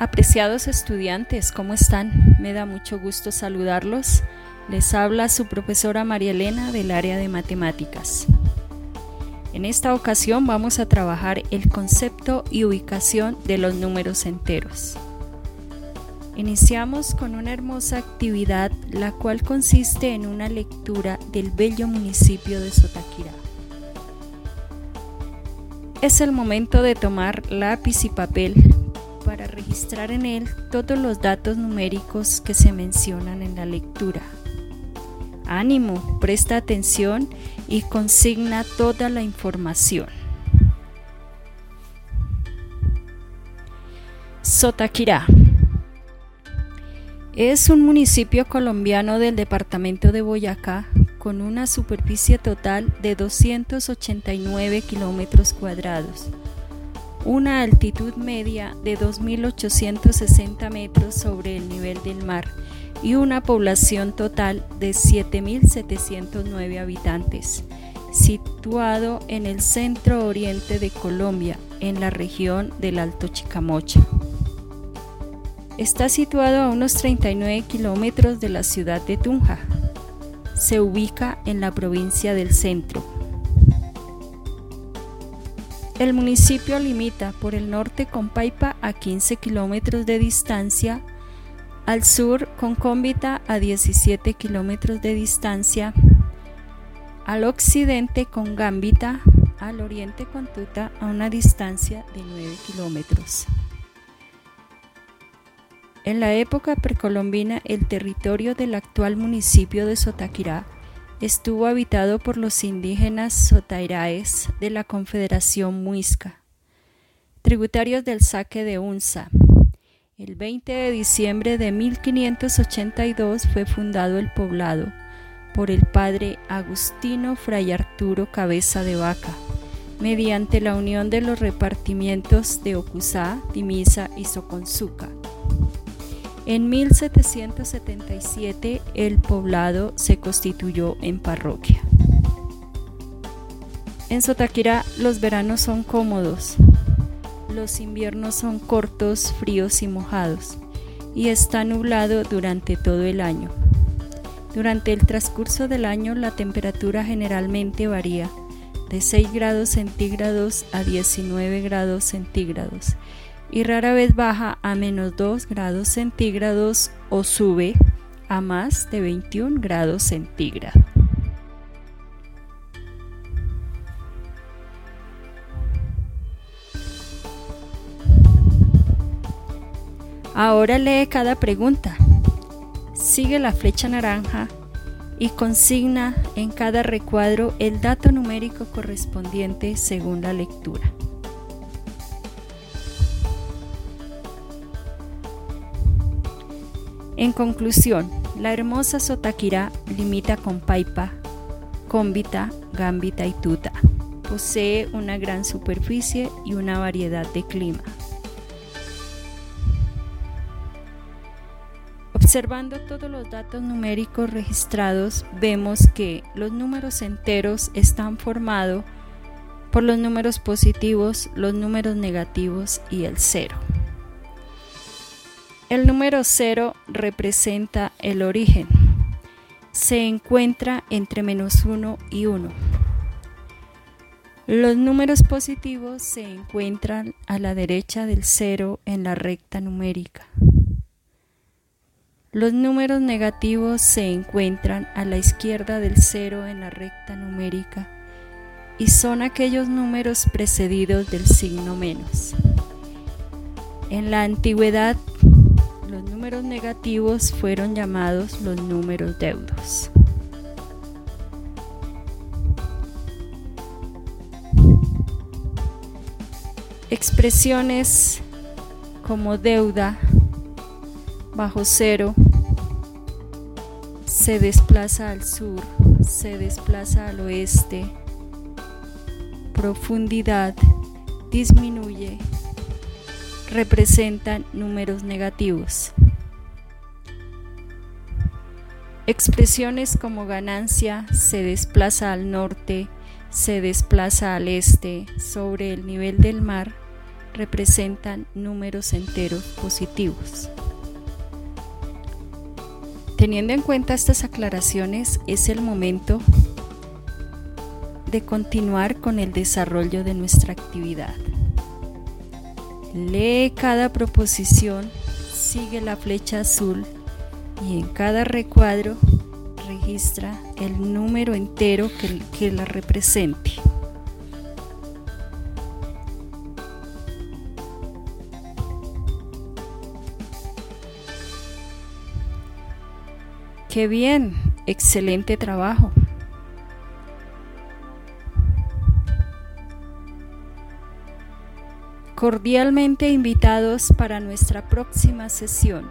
Apreciados estudiantes, ¿cómo están? Me da mucho gusto saludarlos. Les habla su profesora María Elena del área de matemáticas. En esta ocasión vamos a trabajar el concepto y ubicación de los números enteros. Iniciamos con una hermosa actividad la cual consiste en una lectura del bello municipio de Sotaquirá. Es el momento de tomar lápiz y papel para registrar en él todos los datos numéricos que se mencionan en la lectura. Ánimo, presta atención y consigna toda la información. Sotaquirá es un municipio colombiano del departamento de Boyacá con una superficie total de 289 kilómetros cuadrados una altitud media de 2.860 metros sobre el nivel del mar y una población total de 7.709 habitantes, situado en el centro oriente de Colombia, en la región del Alto Chicamocha. Está situado a unos 39 kilómetros de la ciudad de Tunja. Se ubica en la provincia del centro el municipio limita por el norte con Paipa a 15 kilómetros de distancia, al sur con Cómbita a 17 kilómetros de distancia, al occidente con Gambita, al oriente con Tuta a una distancia de 9 kilómetros. En la época precolombina, el territorio del actual municipio de Sotaquirá estuvo habitado por los indígenas sotairaes de la Confederación Muisca, tributarios del saque de Unza. El 20 de diciembre de 1582 fue fundado el poblado por el padre Agustino Fray Arturo Cabeza de Vaca, mediante la unión de los repartimientos de Ocusá, Timisa y Soconzuca. En 1777 el poblado se constituyó en parroquia. En Sotaquira los veranos son cómodos, los inviernos son cortos, fríos y mojados, y está nublado durante todo el año. Durante el transcurso del año la temperatura generalmente varía de 6 grados centígrados a 19 grados centígrados y rara vez baja a menos 2 grados centígrados o sube a más de 21 grados centígrados. Ahora lee cada pregunta. Sigue la flecha naranja y consigna en cada recuadro el dato numérico correspondiente según la lectura. En conclusión, la hermosa Sotaquirá limita con Paipa, Cómbita, Gambita y Tuta. Posee una gran superficie y una variedad de clima. Observando todos los datos numéricos registrados, vemos que los números enteros están formados por los números positivos, los números negativos y el cero. El número 0 representa el origen. Se encuentra entre menos 1 y 1. Los números positivos se encuentran a la derecha del 0 en la recta numérica. Los números negativos se encuentran a la izquierda del 0 en la recta numérica y son aquellos números precedidos del signo menos. En la antigüedad los números negativos fueron llamados los números deudos. Expresiones como deuda, bajo cero, se desplaza al sur, se desplaza al oeste, profundidad, disminuye, representan números negativos. Expresiones como ganancia se desplaza al norte, se desplaza al este sobre el nivel del mar, representan números enteros positivos. Teniendo en cuenta estas aclaraciones, es el momento de continuar con el desarrollo de nuestra actividad. Lee cada proposición, sigue la flecha azul y en cada recuadro registra el número entero que, la represente. Qué bien, excelente trabajo. Cordialmente invitados para nuestra próxima sesión.